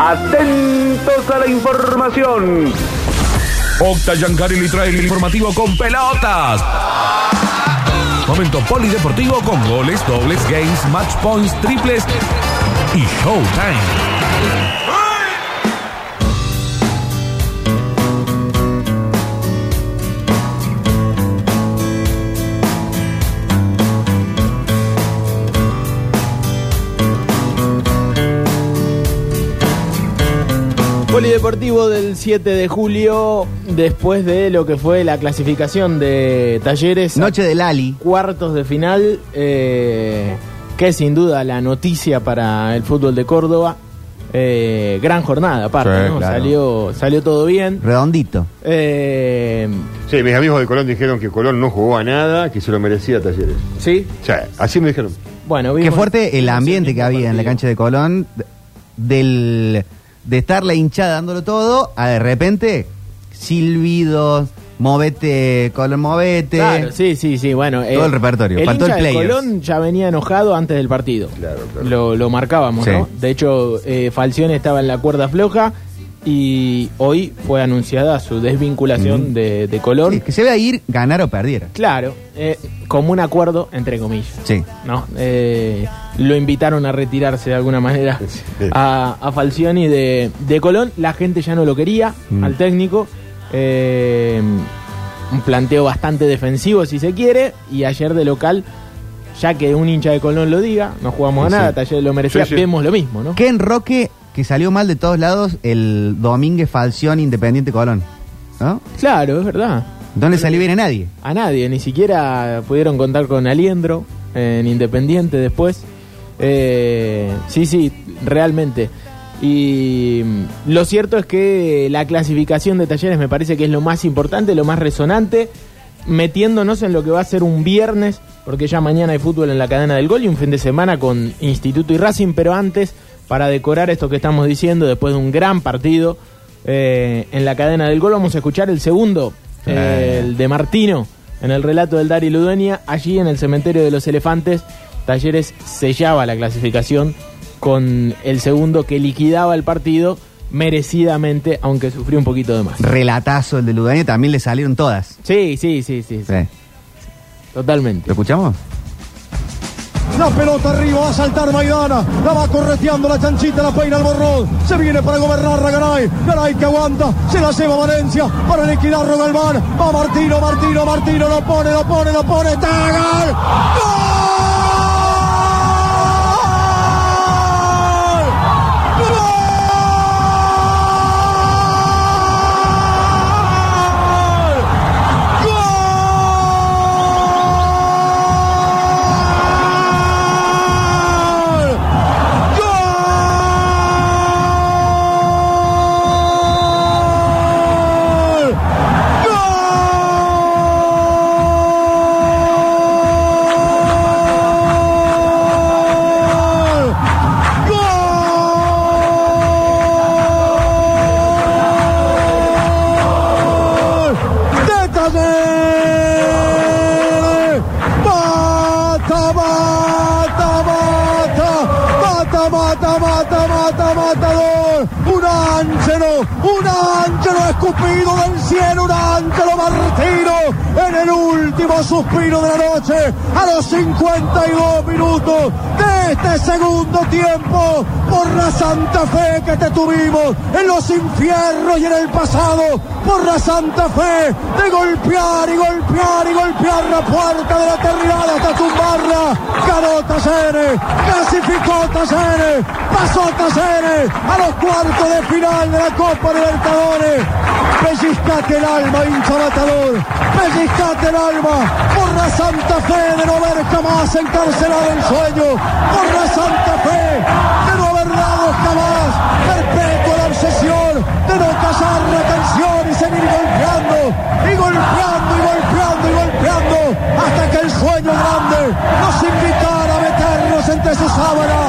Atentos a la información. Octa Yancari le trae el informativo con pelotas. Momento polideportivo con goles, dobles, games, match points, triples y showtime. Polideportivo del 7 de julio, después de lo que fue la clasificación de Talleres. Noche del Ali. Cuartos de final, eh, que es sin duda la noticia para el fútbol de Córdoba. Eh, gran jornada, aparte, Sí, ¿no? claro. salió, salió todo bien. Redondito. Eh, Sí, mis amigos de Colón dijeron que Colón no jugó a nada, que se lo merecía Talleres. sí, O sea, así me dijeron. bueno, Qué vimos- fuerte el ambiente que había en la cancha de Colón, del, de estar la hinchada dándolo todo, a de repente, silbidos, movete, Colón, movete. Claro, sí, sí, sí, bueno. Todo el repertorio, faltó hincha el de players. Colón ya venía enojado antes del partido. Claro, claro. Lo, lo marcábamos, Sí. ¿no? De hecho, eh, Falcione estaba en la cuerda floja y hoy fue anunciada su desvinculación de, de Colón. Sí, que se vea ir, ganar o perdiera. Claro, eh, como un acuerdo, entre comillas. Sí. ¿no? Eh, lo invitaron a retirarse de alguna manera a, a Falcioni de, de Colón. La gente ya no lo quería Mm. al técnico. Eh, un planteo bastante defensivo, si se quiere. Y ayer de local, ya que un hincha de Colón lo diga, no jugamos a nada, sí. Talleres lo merecía, Sí, sí. vemos lo mismo, ¿no? Ken Roque, que salió mal de todos lados, el Domínguez Falción Independiente Colón. ¿No? Claro, es verdad. No le salió bien a nadie. A nadie, ni siquiera pudieron contar con Aliendro en Independiente después. Eh, sí, sí, realmente. Y mm, lo cierto es que la clasificación de talleres me parece que es lo más importante, lo más resonante, metiéndonos en lo que va a ser un viernes, porque ya mañana hay fútbol en la cadena del gol y un fin de semana con Instituto y Racing, pero antes, para decorar esto que estamos diciendo, después de un gran partido eh, en la cadena del gol, vamos a escuchar el segundo, eh, el de Martino, en el relato del Dari Ludueña, allí en el cementerio de los elefantes, Talleres sellaba la clasificación con el segundo que liquidaba el partido merecidamente, aunque sufrió un poquito de más. Relatazo el de Ludaña, también le salieron todas. Sí, sí, sí, sí, sí, Sí. totalmente. ¿Lo escuchamos? La pelota arriba, va a saltar Maidana. La va correteando la chanchita, la peina al borrón. Se viene para gobernar a Garay. Garay que aguanta. Se la lleva Valencia para liquidar Rogalván. Va Martino, Martino, Martino. Lo pone, lo pone, lo pone. ¡Gol! Escupido del cielo! ¡Un ángelo Martino! En el último suspiro de la noche, a los 52 minutos de este segundo tiempo, por la santa fe que te tuvimos en los infiernos y en el pasado, por la santa fe de golpear y golpear y golpear la puerta de la eternidad hasta tumbarla. Ganó Talleres, clasificó Talleres, pasó Talleres a los cuartos de final de la Copa Libertadores. Pellizcate el alma, hincha matador. Pellizcate el alma por la santa fe de no ver jamás encarcelado el sueño. Por la santa fe de no haber dado jamás perpetua la obsesión de no callar la canción y seguir golpeando y golpeando y golpeando y golpeando hasta que el sueño grande nos invitara a meternos entre su sábana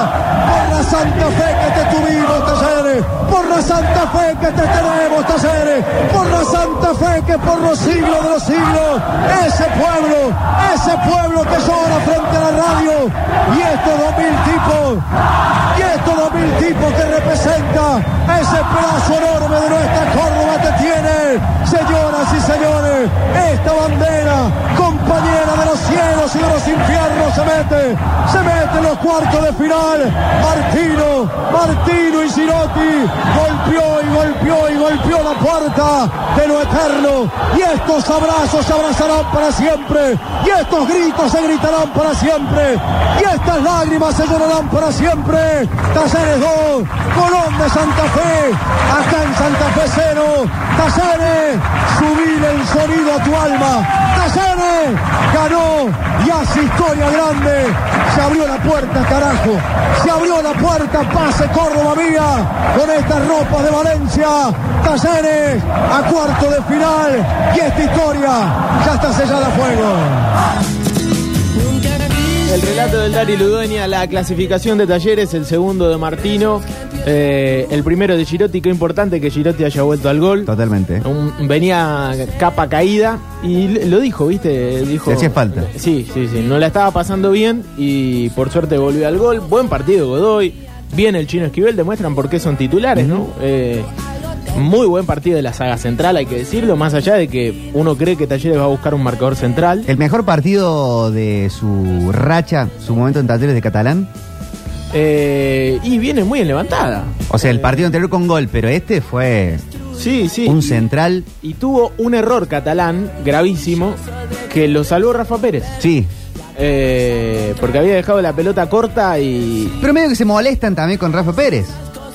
por la santa fe que te tuvimos talleres por santa fe que te tenemos talleres por la santa fe que por los siglos de los siglos ese pueblo ese pueblo que llora frente a la radio y estos dos mil tipos y estos dos mil tipos que representa ese pedazo enorme de nuestra Córdoba te tiene. Señoras y señores, esta bandera, compañera de los cielos y de los infiernos, se mete, se mete en los cuartos de final. Martino, Martino y Girotti golpeó y golpeó y golpeó la puerta de lo eterno. Y estos abrazos se abrazarán para siempre. Y estos gritos se gritarán para siempre. Y estas lágrimas se llorarán para siempre. Talleres 2, Colón de Santa Fe, acá en Santa Fe 0. Talleres, subir el sonido tu alma. Talleres ganó y hace historia grande. Se abrió la puerta, carajo. Se abrió la puerta, pase Córdoba vía con estas ropas de Valencia. Talleres a cuarto de final y esta historia ya está sellada a fuego. El relato del Dari Ludueña, la clasificación de talleres, el segundo de Martino, eh, el primero de Girotti, qué importante que Girotti haya vuelto al gol. Totalmente. Un- venía capa caída y l- lo dijo, ¿viste? Dijo, Le hacía falta. Sí, sí, sí. No la estaba pasando bien y por suerte volvió al gol. Buen partido Godoy. Bien el chino Esquivel, demuestran por qué son titulares, ¿no? Eh, muy buen partido de la saga central, hay que decirlo, más allá de que uno cree que Talleres va a buscar un marcador central. El mejor partido de su racha, su momento en talleres de Catalán. Eh, y viene muy en levantada. O sea, el partido anterior con gol, pero este fue Sí, sí. un y- central. Y tuvo un error catalán gravísimo que lo salvó Rafa Pérez. Sí. Eh, porque había dejado la pelota corta y. Pero medio que se molestan también con Rafa Pérez.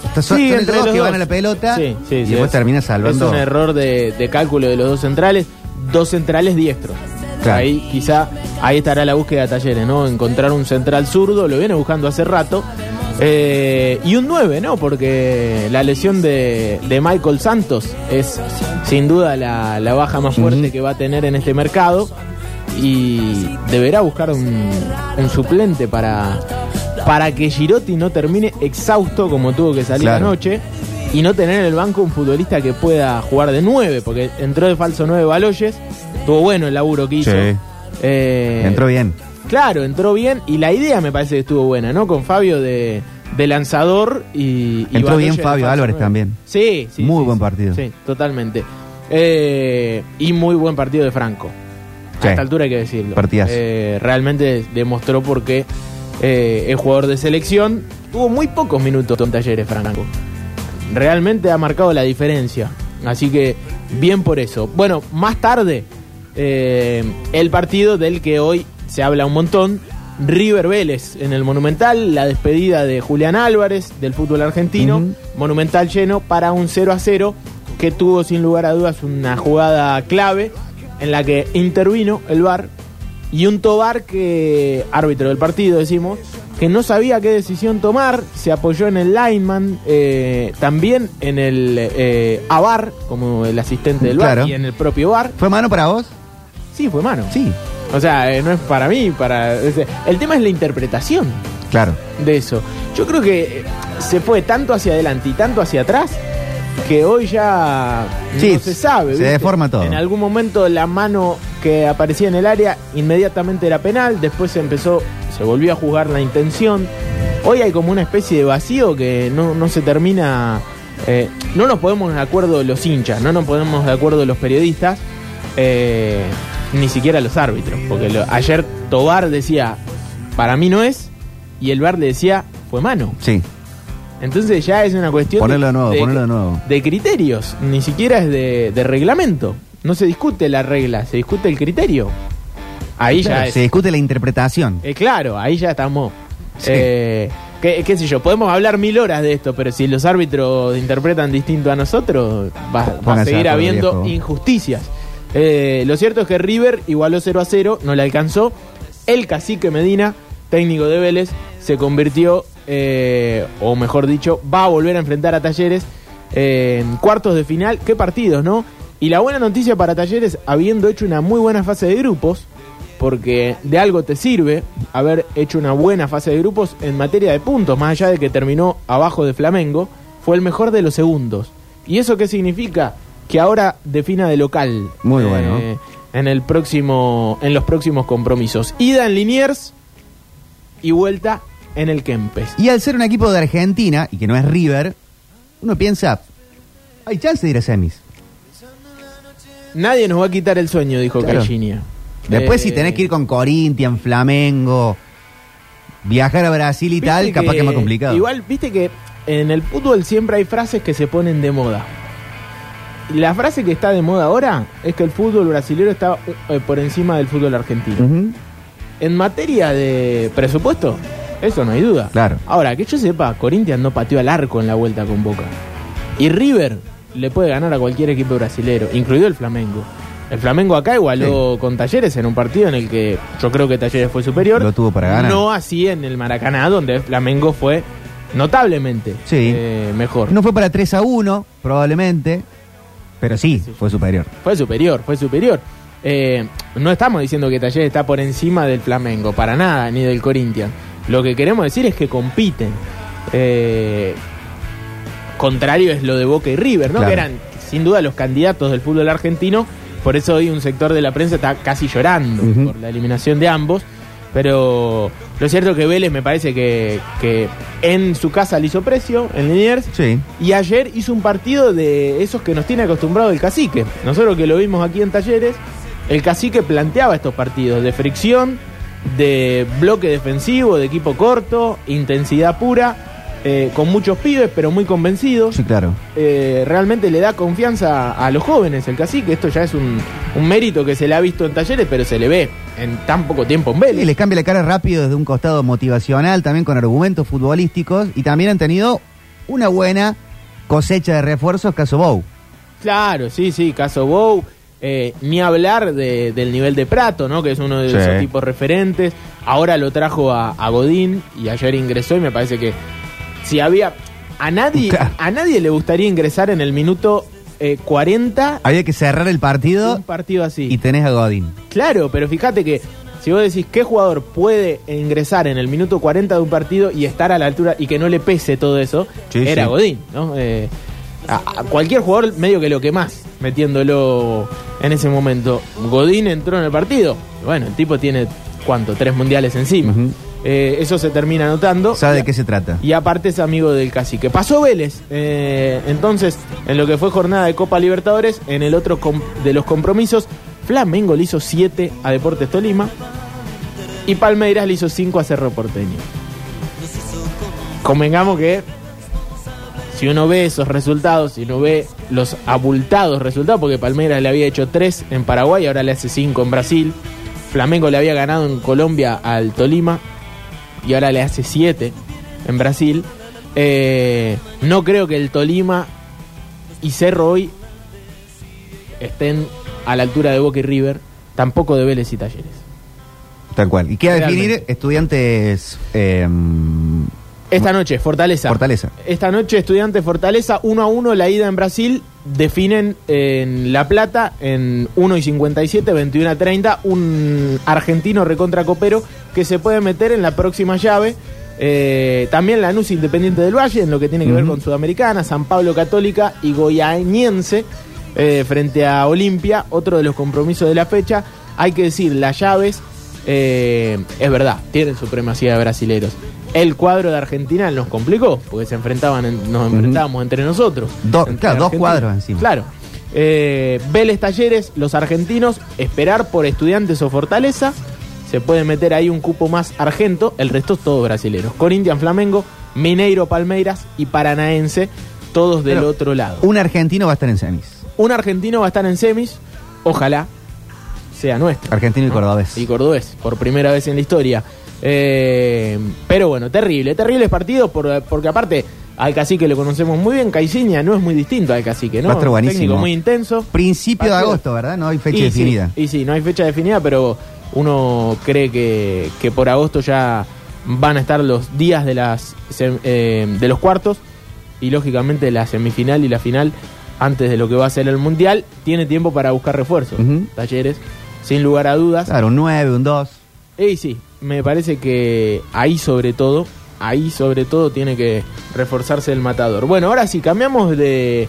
Estos son, Sí, son entre los dos que van a la pelota Sí, sí, y después es- termina salvando. Es un error de, de cálculo de los dos centrales. Dos centrales diestros. Claro. Ahí quizá ahí estará la búsqueda de Talleres, ¿no? Encontrar un central zurdo, lo viene buscando hace rato. Eh, y un 9, ¿no? Porque la lesión de, de Michael Santos es sin duda la, la baja más fuerte que va a tener en este mercado. Y deberá buscar un, un suplente para, para que Girotti no termine exhausto como tuvo que salir Claro. anoche. Y no tener en el banco un futbolista que pueda jugar de 9, porque entró de falso 9 Baloyes. Estuvo bueno el laburo que hizo. Sí. Eh, Entró bien. Claro, entró bien y la idea me parece que estuvo buena, ¿no? Con Fabio de, de lanzador y... y Entró bien Fabio Álvarez también. Sí, sí. Muy sí, buen sí. partido. Sí, totalmente. Eh, y muy buen partido de Franco. Sí. A esta altura hay que decirlo. Partidazo. Eh, realmente demostró por qué eh, es jugador de selección. Tuvo muy pocos minutos en talleres, Franco. Realmente ha marcado la diferencia. Así que bien por eso. Bueno, más tarde, eh, el partido del que hoy se habla un montón. River Vélez en el Monumental, la despedida de Julián Álvarez del fútbol argentino. Monumental lleno para un 0 a 0 que tuvo sin lugar a dudas una jugada clave en la que intervino el VAR y un Tobar que, árbitro del partido decimos, que no sabía qué decisión tomar, se apoyó en el lineman, eh, también en el eh, AVAR, como el asistente del VAR, Claro. y en el propio VAR. ¿Fue mano para vos? Sí, fue mano. Sí. O sea, eh, no es para mí, para... es- el tema es la interpretación Claro. de eso. Yo creo que eh, se fue tanto hacia adelante y tanto hacia atrás que hoy ya Sí, no se sabe. se ¿viste? deforma todo. En algún momento la mano que aparecía en el área inmediatamente era penal, después se empezó, se volvió a juzgar la intención. Hoy hay como una especie de vacío que no, no se termina. eh, no nos ponemos de acuerdo los hinchas, no nos ponemos de acuerdo los periodistas, eh, ni siquiera los árbitros. Porque lo- ayer Tobar decía, para mí no es, y el VAR le decía, fue mano. Sí. Entonces ya es una cuestión Ponelo de nuevo, ponelo de nuevo. de criterios, ni siquiera es de, de reglamento. No se discute la regla, se discute el criterio. Ahí Claro, ya es. Se discute la interpretación. Eh, claro, ahí ya estamos. Sí. Eh, ¿qué, qué sé yo, podemos hablar mil horas de esto, pero si los árbitros interpretan distinto a nosotros, va, va a de seguir habiendo viejo. injusticias. Eh, lo cierto es que River igualó 0 a 0, no le alcanzó. El cacique Medina, técnico de Vélez, se convirtió, eh, o mejor dicho, va a volver a enfrentar a Talleres en cuartos de final. Qué partidos, ¿no? Y la buena noticia para Talleres, habiendo hecho una muy buena fase de grupos, porque de algo te sirve haber hecho una buena fase de grupos en materia de puntos, más allá de que terminó abajo de Flamengo, fue el mejor de los segundos. ¿Y eso qué significa? Que ahora defina de local. Muy bueno. En el próximo, en los próximos compromisos. Ida en Liniers y vuelta en el Kempes. Y al ser un equipo de Argentina, y que no es River, uno piensa, hay chance de ir a semis. Nadie nos va a quitar el sueño, dijo Claro. Después, Eh, si tenés que ir con Corinthians, Flamengo, viajar a Brasil y tal, capaz que es más complicado. Igual, viste que en el fútbol siempre hay frases que se ponen de moda. La frase que está de moda ahora es que el fútbol brasileño está eh, por encima del fútbol argentino. En materia de presupuesto, eso no hay duda. Claro. Ahora, que yo sepa, Corinthians no pateó al arco en la vuelta con Boca. Y River le puede ganar a cualquier equipo brasilero, incluido el Flamengo. El Flamengo acá igualó con Talleres en un partido en el que yo creo que Talleres fue superior. Lo tuvo para ganar. No así en el Maracaná, donde el Flamengo fue notablemente Sí. eh, mejor. No fue para 3 a 1, probablemente, pero sí, fue superior. Fue superior, fue superior. Eh, no estamos diciendo que Talleres está por encima del Flamengo, para nada, ni del Corinthians. Lo que queremos decir es que compiten. Eh, contrario es lo de Boca y River, ¿no? Claro. Que eran sin duda los candidatos del fútbol argentino. Por eso hoy un sector de la prensa está casi llorando por la eliminación de ambos. Pero lo cierto es que Vélez me parece que, que en su casa le hizo precio, en Liniers, Sí. y ayer hizo un partido de esos que nos tiene acostumbrado el cacique. Nosotros que lo vimos aquí en talleres, el cacique planteaba estos partidos de fricción, de bloque defensivo, de equipo corto, intensidad pura, eh, con muchos pibes, pero muy convencidos. Sí, claro. Eh, realmente le da confianza a los jóvenes el cacique. Esto ya es un, un mérito que se le ha visto en talleres, pero se le ve en tan poco tiempo en Y Vélez. les cambia la cara rápido desde un costado motivacional, también con argumentos futbolísticos, y también han tenido una buena cosecha de refuerzos, caso Bow. Claro, sí, sí, caso Bow. Eh, ni hablar de- del nivel de Prato, ¿no? Que es uno de Sí. esos tipos referentes. Ahora lo trajo a, a Godín y ayer ingresó y me parece que si había... A nadie, Claro. a nadie le gustaría ingresar en el minuto eh, 40 Había que cerrar el partido un partido así. y tenés a Godín. Claro, pero fíjate que si vos decís qué jugador puede ingresar en el minuto 40 de un partido y estar a la altura y que no le pese todo eso, Sí, era sí. Godín, ¿no? Eh, a, a cualquier jugador medio que lo que más, metiéndolo en ese momento. Godín entró en el partido. Bueno, el tipo tiene, ¿cuánto? Tres mundiales encima. Ujú. Eh, eso se termina notando. ¿Sabe de qué se trata? y aparte es amigo del cacique. Pasó Vélez. eh, entonces, en lo que fue jornada de Copa Libertadores, en el otro de los compromisos, Flamengo le hizo 7 a Deportes Tolima y Palmeiras le hizo 5 a Cerro Porteño. Convengamos que si uno ve esos resultados, si uno ve los abultados resultados, porque Palmeiras le había hecho 3 en Paraguay, ahora le hace 5 en Brasil. Flamengo le había ganado en Colombia al Tolima y ahora le hace 7 en Brasil. Eh, no creo que el Tolima y Cerro hoy estén a la altura de Boca y River, tampoco de Vélez y Talleres. Tal cual. Y queda Realmente. definir estudiantes eh, Esta noche, Fortaleza. Fortaleza. Esta noche, Estudiantes Fortaleza, 1 a 1, la ida en Brasil. Definen en La Plata en 1 y 57, 21 a 30, un argentino recontra copero que se puede meter en la próxima llave. Eh, también Lanús Independiente del Valle, en lo que tiene que ver con Sudamericana, San Pablo Católica y Goianiense eh, frente a Olimpia, otro de los compromisos de la fecha. Hay que decir, las llaves, eh, es verdad, tienen supremacía de brasileros. El cuadro de Argentina nos complicó, porque se enfrentaban, en- nos enfrentábamos entre nosotros. Do- Entre claro, dos cuadros encima. Claro. Eh, Vélez Talleres, los argentinos, esperar por estudiantes o Fortaleza. Se puede meter ahí un cupo más argento, el resto es todo brasileros. Corinthians, Flamengo, Mineiro, Palmeiras y Paranaense, todos del Pero- otro lado. un argentino va a estar en semis. Un argentino va a estar en semis, ojalá sea nuestro. Argentino y cordobés. Y cordobés, por primera vez en la historia. Eh, pero bueno, terrible, terribles partidos por- porque aparte al cacique lo conocemos muy bien, Caiciña no es muy distinto al cacique, ¿no? Buenísimo. Técnico muy intenso. Principio de agosto, ¿verdad? No hay fecha Y definida. Sí, y sí, no hay fecha definida, pero uno cree que, que por agosto ya van a estar los días de las eh, de los cuartos y lógicamente la semifinal y la final antes de lo que va a ser el mundial tiene tiempo para buscar refuerzos. Talleres, sin lugar a dudas. Claro, un 9, un 2. Y sí, me parece que ahí sobre todo, ahí sobre todo tiene que reforzarse el matador. Bueno, ahora sí, cambiamos de,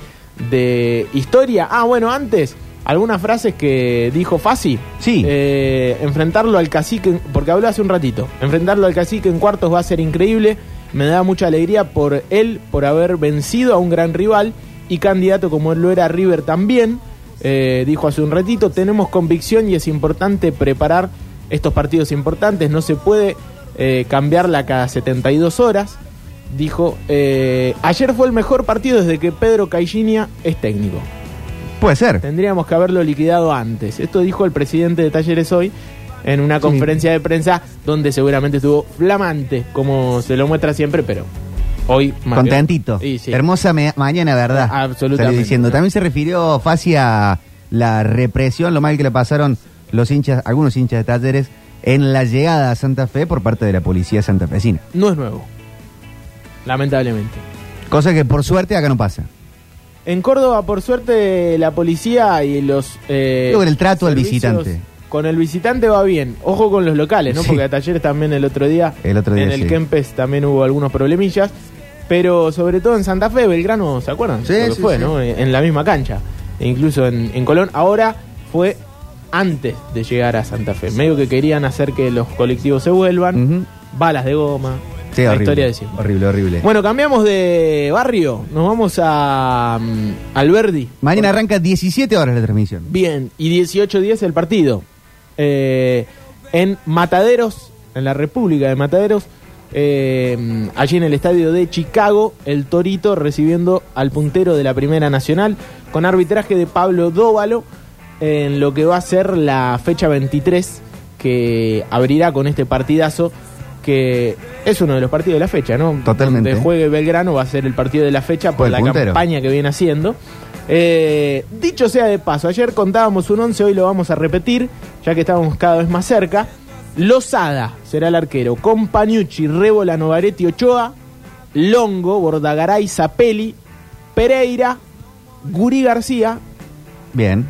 de historia. Ah, bueno, antes, algunas frases que dijo Fasi. Sí. Eh, enfrentarlo al cacique, porque habló hace un ratito. Enfrentarlo al cacique en cuartos va a ser increíble. Me da mucha alegría por él, por haber vencido a un gran rival y candidato como él lo era River también. Eh, dijo hace un ratito, tenemos convicción y es importante preparar estos partidos importantes. No se puede eh, cambiarla cada 72 horas. Dijo, eh, ayer fue el mejor partido desde que Pedro Caixinha es técnico. Puede ser. Tendríamos que haberlo liquidado antes. Esto dijo el presidente de Talleres hoy en una conferencia de prensa donde seguramente estuvo flamante, como se lo muestra siempre, pero hoy más Contentito. Sí, sí. Hermosa mañana, ¿verdad? Absolutamente. Diciendo. También se refirió Fasi a la represión, lo mal que le pasaron los hinchas, algunos hinchas de talleres, en la llegada a Santa Fe por parte de la policía santafesina. No es nuevo. Lamentablemente. Cosa que por suerte acá no pasa. En Córdoba, por suerte, la policía y los... Eh, Digo, el trato al visitante. Con el visitante va bien. Ojo con los locales, ¿no? Sí. Porque a Talleres también el otro día... El otro día, En el sí. Kempes también hubo algunos problemillas. Pero sobre todo en Santa Fe, Belgrano, ¿se acuerdan? Sí, Lo que sí, fue. ¿no? En la misma cancha. E incluso en, en Colón. Ahora fue antes de llegar a Santa Fe. Medio que querían hacer que los colectivos se vuelvan. Ujú. Balas de goma. Sí, la horrible. historia de siempre. Horrible, horrible. Bueno, cambiamos de barrio. Nos vamos a mm, Alberdi. Mañana arranca 17 horas la transmisión. Bien, y 18-10 el partido. Eh, en Mataderos, en la República de Mataderos, eh, allí en el estadio de Chicago, el Torito recibiendo al puntero de la Primera Nacional, con arbitraje de Pablo Dóvalo, en lo que va a ser la fecha 23, que abrirá con este partidazo, que es uno de los partidos de la fecha, ¿no? Totalmente. Donde juegue Belgrano va a ser el partido de la fecha por la puntero. campaña que viene haciendo. Eh, dicho sea de paso, ayer contábamos un 11, hoy lo vamos a repetir, ya que estamos cada vez más cerca. Lozada será el arquero, Compañucci, Rébola, Novaretti, Ochoa, Longo, Bordagaray, Zapelli, Pereira, Guri García, Bien.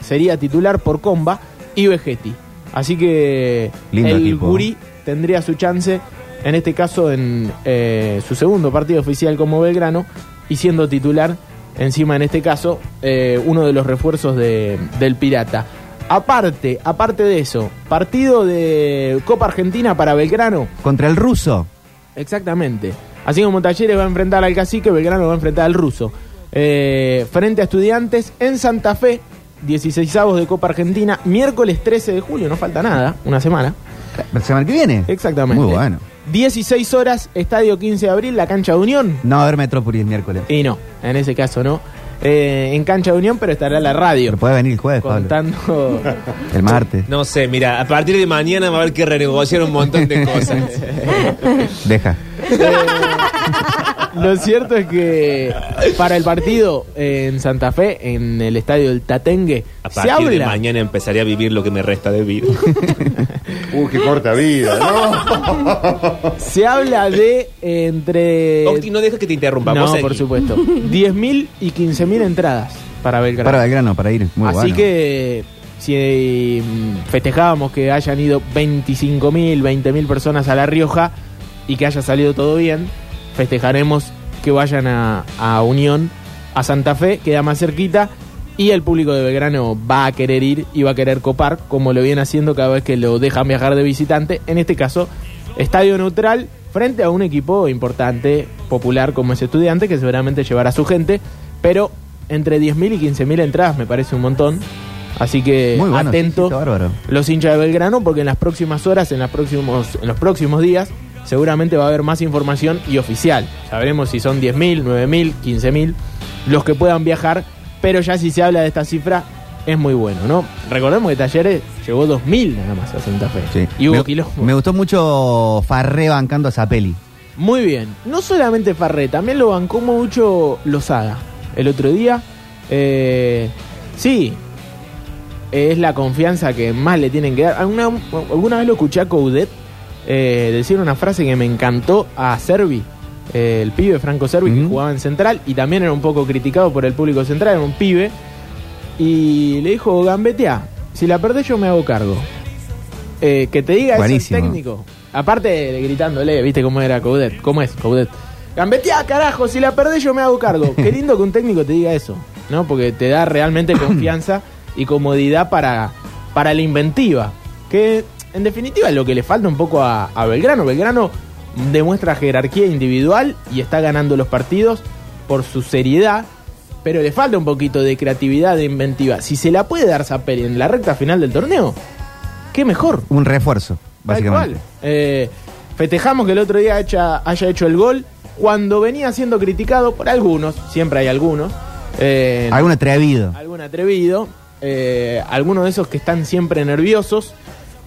Sería titular por Comba, y Vegetti. Así que Lindo el equipo. Guri tendría su chance, en este caso en eh, su segundo partido oficial como Belgrano, y siendo titular, encima en este caso, eh, uno de los refuerzos de- del Pirata. Aparte, aparte de eso, partido de Copa Argentina para Belgrano, Contra el ruso. Exactamente. Así como Talleres va a enfrentar al cacique, Belgrano va a enfrentar al ruso. Eh, frente a estudiantes en Santa Fe, 16 avos de Copa Argentina, miércoles 13 de julio, no falta nada, una semana. ¿La semana que viene? Exactamente. Muy bueno. 16 horas, estadio 15 de abril, la cancha de Unión. No va a haber Metrópolis el miércoles. Y no, en ese caso no. Eh, en cancha de Unión, pero estará la radio Pero puede venir el jueves, Pablo. contando. El martes. No sé, mira, a partir de mañana va a haber que renegociar un montón de cosas. Deja. Lo cierto es que para el partido en Santa Fe, en el estadio del Tatengue, A se partir de habla. mañana empezaré a vivir lo que me resta de vida. Uy, qué corta vida, ¿no? Se habla de entre. Octi, no dejes que te interrumpa. no, por supuesto. 10.000 y 15.000 entradas para Belgrano. Para Belgrano, para ir. Muy Así bueno. que si mm, festejábamos que hayan ido 25.000, 20.000 personas a La Rioja y que haya salido todo bien, festejaremos que vayan a, a Unión, a Santa Fe, queda más cerquita. Y el público de Belgrano va a querer ir y va a querer copar, como lo viene haciendo cada vez que lo dejan viajar de visitante. En este caso, estadio neutral frente a un equipo importante, popular como es Estudiante, que seguramente llevará a su gente. Pero entre 10.000 y 15.000 entradas me parece un montón. Así que Muy bueno, atento sí, sí, los hinchas de Belgrano, porque en las próximas horas, en, las próximos, en los próximos días, seguramente va a haber más información y oficial. Sabremos si son 10.000, 9.000, 15.000, los que puedan viajar, pero ya si se habla de esta cifra, es muy bueno, ¿no? Recordemos que Talleres llegó 2.000 nada más a Santa Fe. Sí. Y hubo me, me gustó mucho Farré bancando a Zapelli. Muy bien. No solamente Farré, también lo bancó mucho Lozada el otro día. Eh, sí, es la confianza que más le tienen que dar. Alguna, alguna vez lo escuché a Coudet eh, decir una frase que me encantó a Servi, eh, el pibe Franco Servi, que jugaba en Central y también era un poco criticado por el público central, era un pibe. Y le dijo, Gambetea, si la perdés yo me hago cargo. Eh, que te diga eso el Buenísimo. técnico. Aparte de gritándole, viste cómo era Coudet, cómo es Coudet. Gambetea, carajo, si la perdés yo me hago cargo. Qué lindo que un técnico te diga eso, ¿no? Porque te da realmente confianza y comodidad para, para la inventiva. Que en definitiva es lo que le falta un poco a, a Belgrano. Belgrano demuestra jerarquía individual y está ganando los partidos por su seriedad, pero le falta un poquito de creatividad, de inventiva. Si se la puede dar Zapelli en la recta final del torneo, qué mejor. Un refuerzo, básicamente. Eh, festejamos que el otro día haya, haya hecho el gol cuando venía siendo criticado por algunos, siempre hay algunos. eh, Algún atrevido. algún atrevido, eh, algunos de esos que están siempre nerviosos.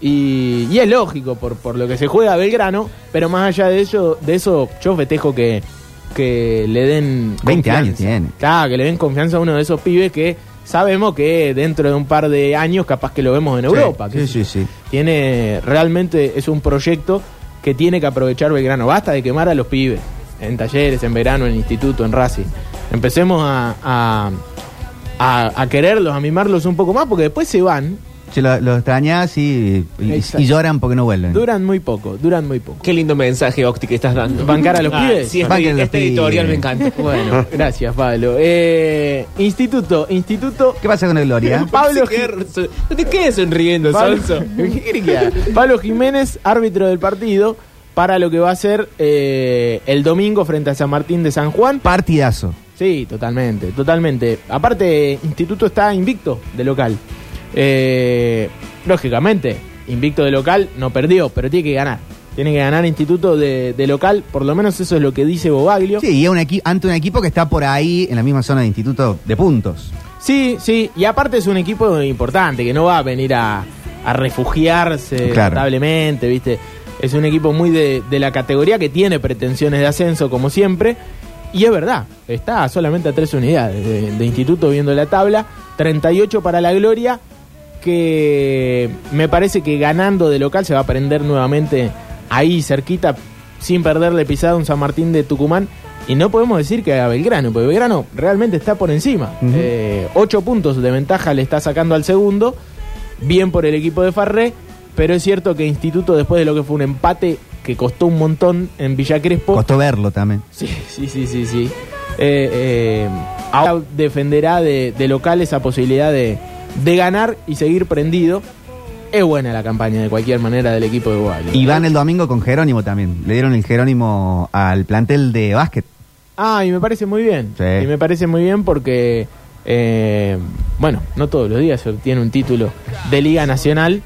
Y, y es lógico por, por lo que se juega Belgrano, pero más allá de eso, de eso yo festejo que, que le den 20 confianza. años tiene. Claro, que le den confianza a uno de esos pibes que sabemos que dentro de un par de años capaz que lo vemos en Europa. Sí, que sí, sí. Tiene, realmente es un proyecto que tiene que aprovechar Belgrano. Basta de quemar a los pibes en talleres, en verano, en instituto, en Racing. Empecemos a, a, a- a quererlos, a mimarlos un poco más, porque después se van, Se lo, lo extrañas y, y- Exacto. y lloran porque no vuelven. duran muy poco, duran muy poco. Qué lindo mensaje, Octi, que estás dando. ¿Bancar a los Ah, pibes? Sí, este, Banquen a los este editorial me encanta. Bueno, gracias, Pablo. Eh, instituto, instituto. ¿Qué pasa con el Gloria? Pablo, no te quedes sonriendo, Pablo, Sonso. ¿Qué quiere que haga? Pablo Jiménez, árbitro del partido, para lo que va a ser eh, el domingo frente a San Martín de San Juan. Partidazo. Sí, totalmente, totalmente. Aparte, Instituto está invicto de local. Eh, lógicamente, invicto de local no perdió, pero tiene que ganar. Tiene que ganar Instituto de, de local, por lo menos eso es lo que dice Bobaglio. Sí, y es un ante un equipo que está por ahí en la misma zona de instituto de puntos. Sí, sí, y aparte es un equipo importante que no va a venir a, a refugiarse Claro. notablemente, ¿viste? Es un equipo muy de, de la categoría que tiene pretensiones de ascenso, como siempre. Y es verdad, está solamente a tres unidades de, de instituto viendo la tabla, 38 para la Gloria, que me parece que ganando de local se va a prender nuevamente ahí cerquita, sin perderle pisada a un San Martín de Tucumán. Y no podemos decir que a Belgrano, porque Belgrano realmente está por encima. Eh, ocho puntos de ventaja le está sacando al segundo, bien por el equipo de Farré, pero es cierto que Instituto, después de lo que fue un empate que costó un montón en Villa Crespo, Costó verlo también. Sí, sí, sí, sí, sí. Eh, eh, ahora defenderá de, de local esa posibilidad de, de ganar y seguir prendido. Es buena la campaña de cualquier manera del equipo de Boali. Y van el domingo con Jerónimo también. Le dieron el Jerónimo al plantel de básquet. Ah, y me parece muy bien. Sí. Y me parece muy bien porque, eh, bueno, no todos los días se obtiene un título de Liga Nacional.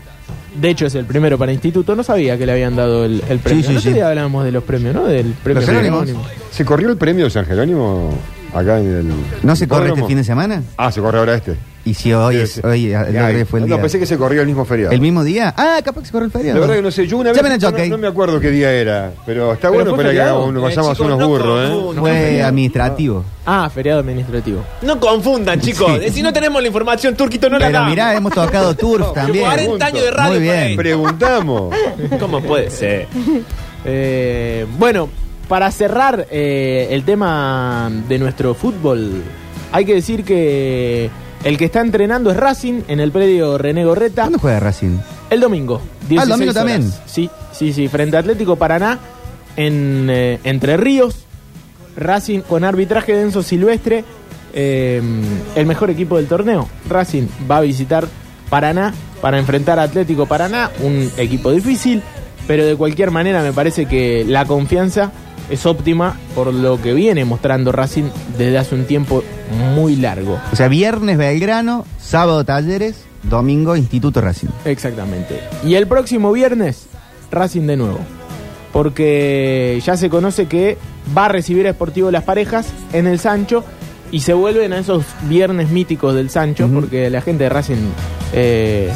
De hecho, es el primero para Instituto. No sabía que le habían dado el, el premio. Sí, sí, día hablábamos de los premios, ¿no? Del premio. Jerónimo. ¿Se corrió el premio de San Jerónimo acá en el. ¿No se corre este fin de semana? Ah, se corre ahora este. Y si hoy es, hoy el fue el no, día. pensé que se corría el mismo feriado. ¿El mismo día? Ah, capaz que se corre el feriado. La verdad que no sé, yo una vez Llamen a no, Jockey. no me acuerdo qué día era, pero está Pero bueno fue para que feriado. hagamos unos- Eh, vayamos a hacer chicos, unos no burros, ¿eh? confundan. Fue administrativo. Ah, feriado administrativo. No confundan, chicos. Sí. Si no tenemos la información, Turquito no la Pero damos. mirá, hemos tocado Turf también. 40 años de radio Muy bien. Preguntamos. ¿Cómo puede ser? Eh, bueno, para cerrar eh, el tema de nuestro fútbol, hay que decir que el que está entrenando es Racing en el predio René Gorreta ¿Cuándo juega Racing? el domingo. Ah, el 16 domingo horas. también. Sí, sí, sí, frente a Atlético Paraná en eh, Entre Ríos. Racing con arbitraje de Enzo Silvestre, eh, el mejor equipo del torneo. Racing va a visitar Paraná para enfrentar a Atlético Paraná, un equipo difícil, pero de cualquier manera me parece que la confianza es óptima por lo que viene mostrando Racing desde hace un tiempo muy largo. O sea, viernes Belgrano, sábado Talleres, domingo Instituto Racing. Exactamente. Y el próximo viernes, Racing de nuevo. Porque ya se conoce que va a recibir a Sportivo Las Parejas en el Sancho y se vuelven a esos viernes míticos del Sancho, porque la gente de Racing eh,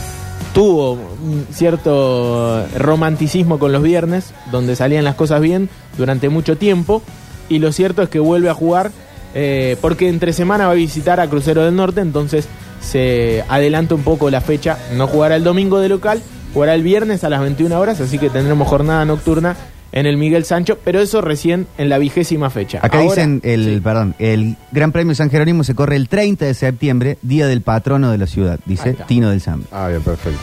tuvo un cierto romanticismo con los viernes, donde salían las cosas bien durante mucho tiempo. Y lo cierto es que vuelve a jugar eh, porque entre semana va a visitar a Crucero del Norte, entonces se adelanta un poco la fecha. No jugará el domingo de local, jugará el viernes a las 21 horas, así que tendremos jornada nocturna en el Miguel Sancho, pero eso recién en la vigésima fecha. Acá Ahora- dicen, el, sí. perdón, el Gran Premio San Jerónimo se corre el 30 de septiembre, día del patrono de la ciudad, dice. Tino del Sambre. Ah, bien, perfecto.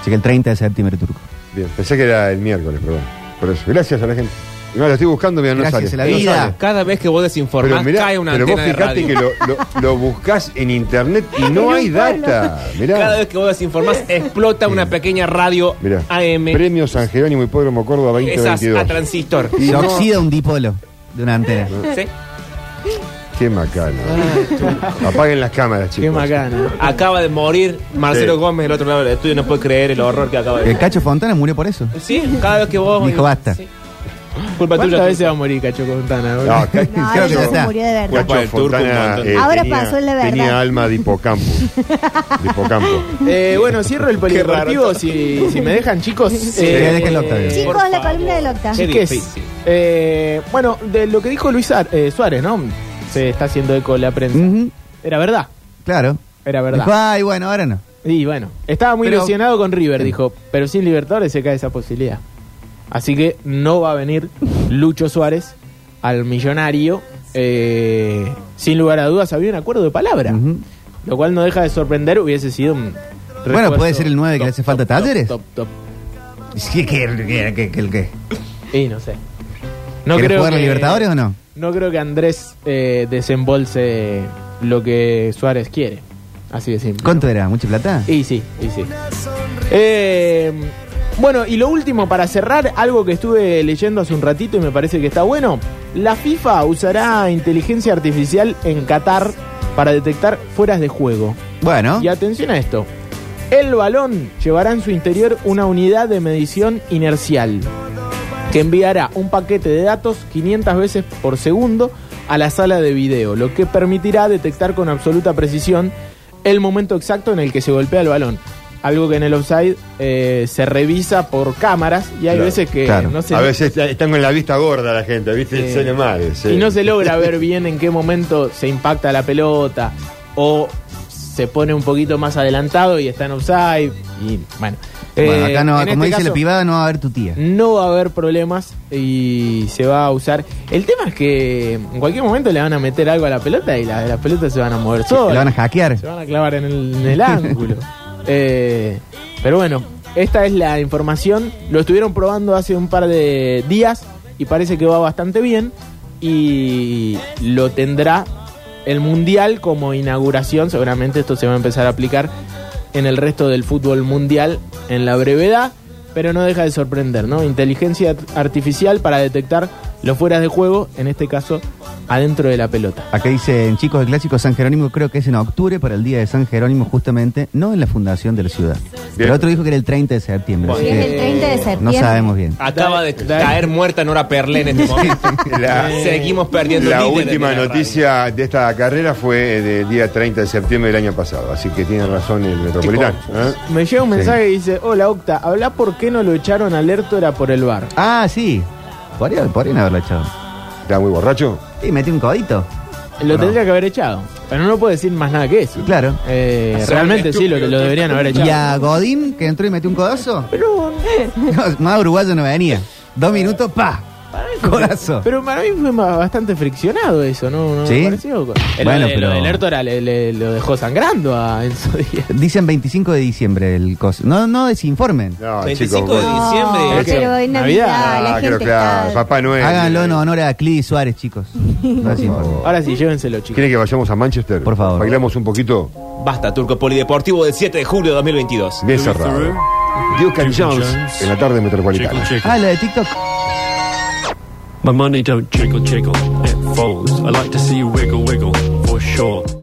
Así que el 30 de septiembre, turco. Bien, pensé que era el miércoles, perdón. Por eso. Gracias a la gente. No, la estoy buscando, mira, no Gracias sale. a la No vida. sale. Cada vez que vos Pero desinformás, mirá, cae una pero vos antena de fijate radio. que lo, lo, lo buscás en internet y no hay data. Mirá. Cada vez que vos desinformás, explota una pequeña radio Mirá. AM. Premio San Jerónimo Hipódromo Córdoba Esas 2022. a transistor. Y Se no- oxida un dipolo de una antena. ¿Sí? Qué macana. Apaguen las cámaras, chicos. Qué macana. Acaba de morir Marcelo Sí. Gómez del otro lado del estudio. No puede creer el horror que acaba de El Cacho Fontana murió por eso. Sí, cada vez que vos. Dijo, basta. Sí. Culpa ¿Cuántas tuya. veces va a morir Cacho Contana? boludo? No, No, ahora ya se está. murió de verdad. Culpa del Cacho turco, un Fontana montón. eh, Ahora tenía, pasó la verdad. tenía alma de hipocampo. de hipocampo. Eh, bueno, cierro el polideportivo si, si me dejan, chicos. Sí, déjenlo, Octavio. eh, Chicos, Por la columna del Octa. Qué Chiques, difícil. eh, bueno, de lo que dijo Luis Ar- eh, Suárez, ¿no? Se está haciendo eco la prensa. Ujú, Era verdad, Claro. era Dijo, verdad. ay, bueno, ahora no. Y bueno, estaba muy Pero- ilusionado con River, dijo, pero sin Libertadores se cae esa posibilidad. Así que no va a venir Lucho Suárez al millonario. eh, sin lugar a dudas, había un acuerdo de palabra. Lo cual no deja de sorprender, hubiese sido un. Bueno, puede ser el nueve que le hace falta top, Talleres. Top, top, Sí, que, que, que, que. Y no sé. No ¿Quiere creo jugar que, Libertadores o no? No creo que Andrés eh, desembolse lo que Suárez quiere. Así de simple. ¿Cuánto era? ¿Mucha plata? Y sí, y sí. Eh, bueno, y lo último para cerrar, algo que estuve leyendo hace un ratito y me parece que está bueno. La FIFA usará inteligencia artificial en Qatar para detectar fueras de juego. Bueno, Y atención a esto. El balón llevará en su interior una unidad de medición inercial que enviará un paquete de datos 500 veces por segundo a la sala de video, lo que permitirá detectar con absoluta precisión el momento exacto en el que se golpea el balón. Algo que en el offside eh, se revisa por cámaras y hay Claro, veces que claro. no se A veces están con la vista gorda la gente, ¿viste? Eh, Se mal. sí. y no se logra ver bien en qué momento se impacta la pelota o se pone un poquito más adelantado y está en offside y bueno. bueno Eh, acá no, en como este dice la privada, no va a haber tu tía. no va a haber problemas y se va a usar. El tema es que en cualquier momento le van a meter algo a la pelota y la- las pelotas se van a mover solas. van a hackear. Se van a clavar en el, en el ángulo. Eh, pero bueno, esta es la información. Lo estuvieron probando hace un par de días y parece que va bastante bien. Y lo tendrá el Mundial como inauguración. Seguramente esto se va a empezar a aplicar en el resto del fútbol mundial en la brevedad. Pero no deja de sorprender, ¿no? Inteligencia artificial para detectar los fueras de juego, en este caso, adentro de la pelota. Acá dicen chicos del clásico San Jerónimo, creo que es en octubre para el día de San Jerónimo, justamente, no en la fundación de la ciudad. Pero el otro dijo que era el 30 de septiembre. Bueno. así Sí, es que el 30 de no septiembre. sabemos bien. Acaba de caer muerta Nora Perlé en este momento. La- Seguimos perdiendo La última de la radio. noticia de esta carrera fue del día 30 de septiembre del año pasado, así que tiene razón el metropolitano. ¿eh? Me llega un mensaje que dice, hola Octa, habla por qué no lo echaron al Era por el bar. Ah, sí. Podrían, podrían haberlo echado. ¿Está muy borracho? Sí, metí un codito. Lo No. tendría que haber echado. Pero no puedo decir más nada que eso. Claro. Eh, realmente sí, lo, lo deberían haber echado. Y a Godín, que entró y metió un codazo. Pero, No, más uruguayo no venía. Dos minutos, pa. Codazo. pero para mí fue bastante friccionado eso, ¿no? ¿No ¿Sí? me pareció? El, Bueno, lo de- pero- del Ertora le, le- lo dejó sangrando a Enzo Díaz. Dicen 25 de diciembre el coso. No, no desinformen. No, 25 chicos. de diciembre. No, ¿Qué? pero en Navidad. Navidad la Ah, gente claro, está... Papá Noel. Háganlo en honor a Clidi Suárez, chicos. No desinformen. Ahora sí, llévenselo, chicos. ¿Quieren que vayamos a Manchester? Por favor. Bailamos un poquito Basta, Turco Polideportivo del 7 de julio de 2022. bien cerrado. Duke and Jones en la tarde metropolitana. Ah, la de TikTok. My money don't jiggle jiggle, it falls. I like to see you wiggle wiggle, for sure.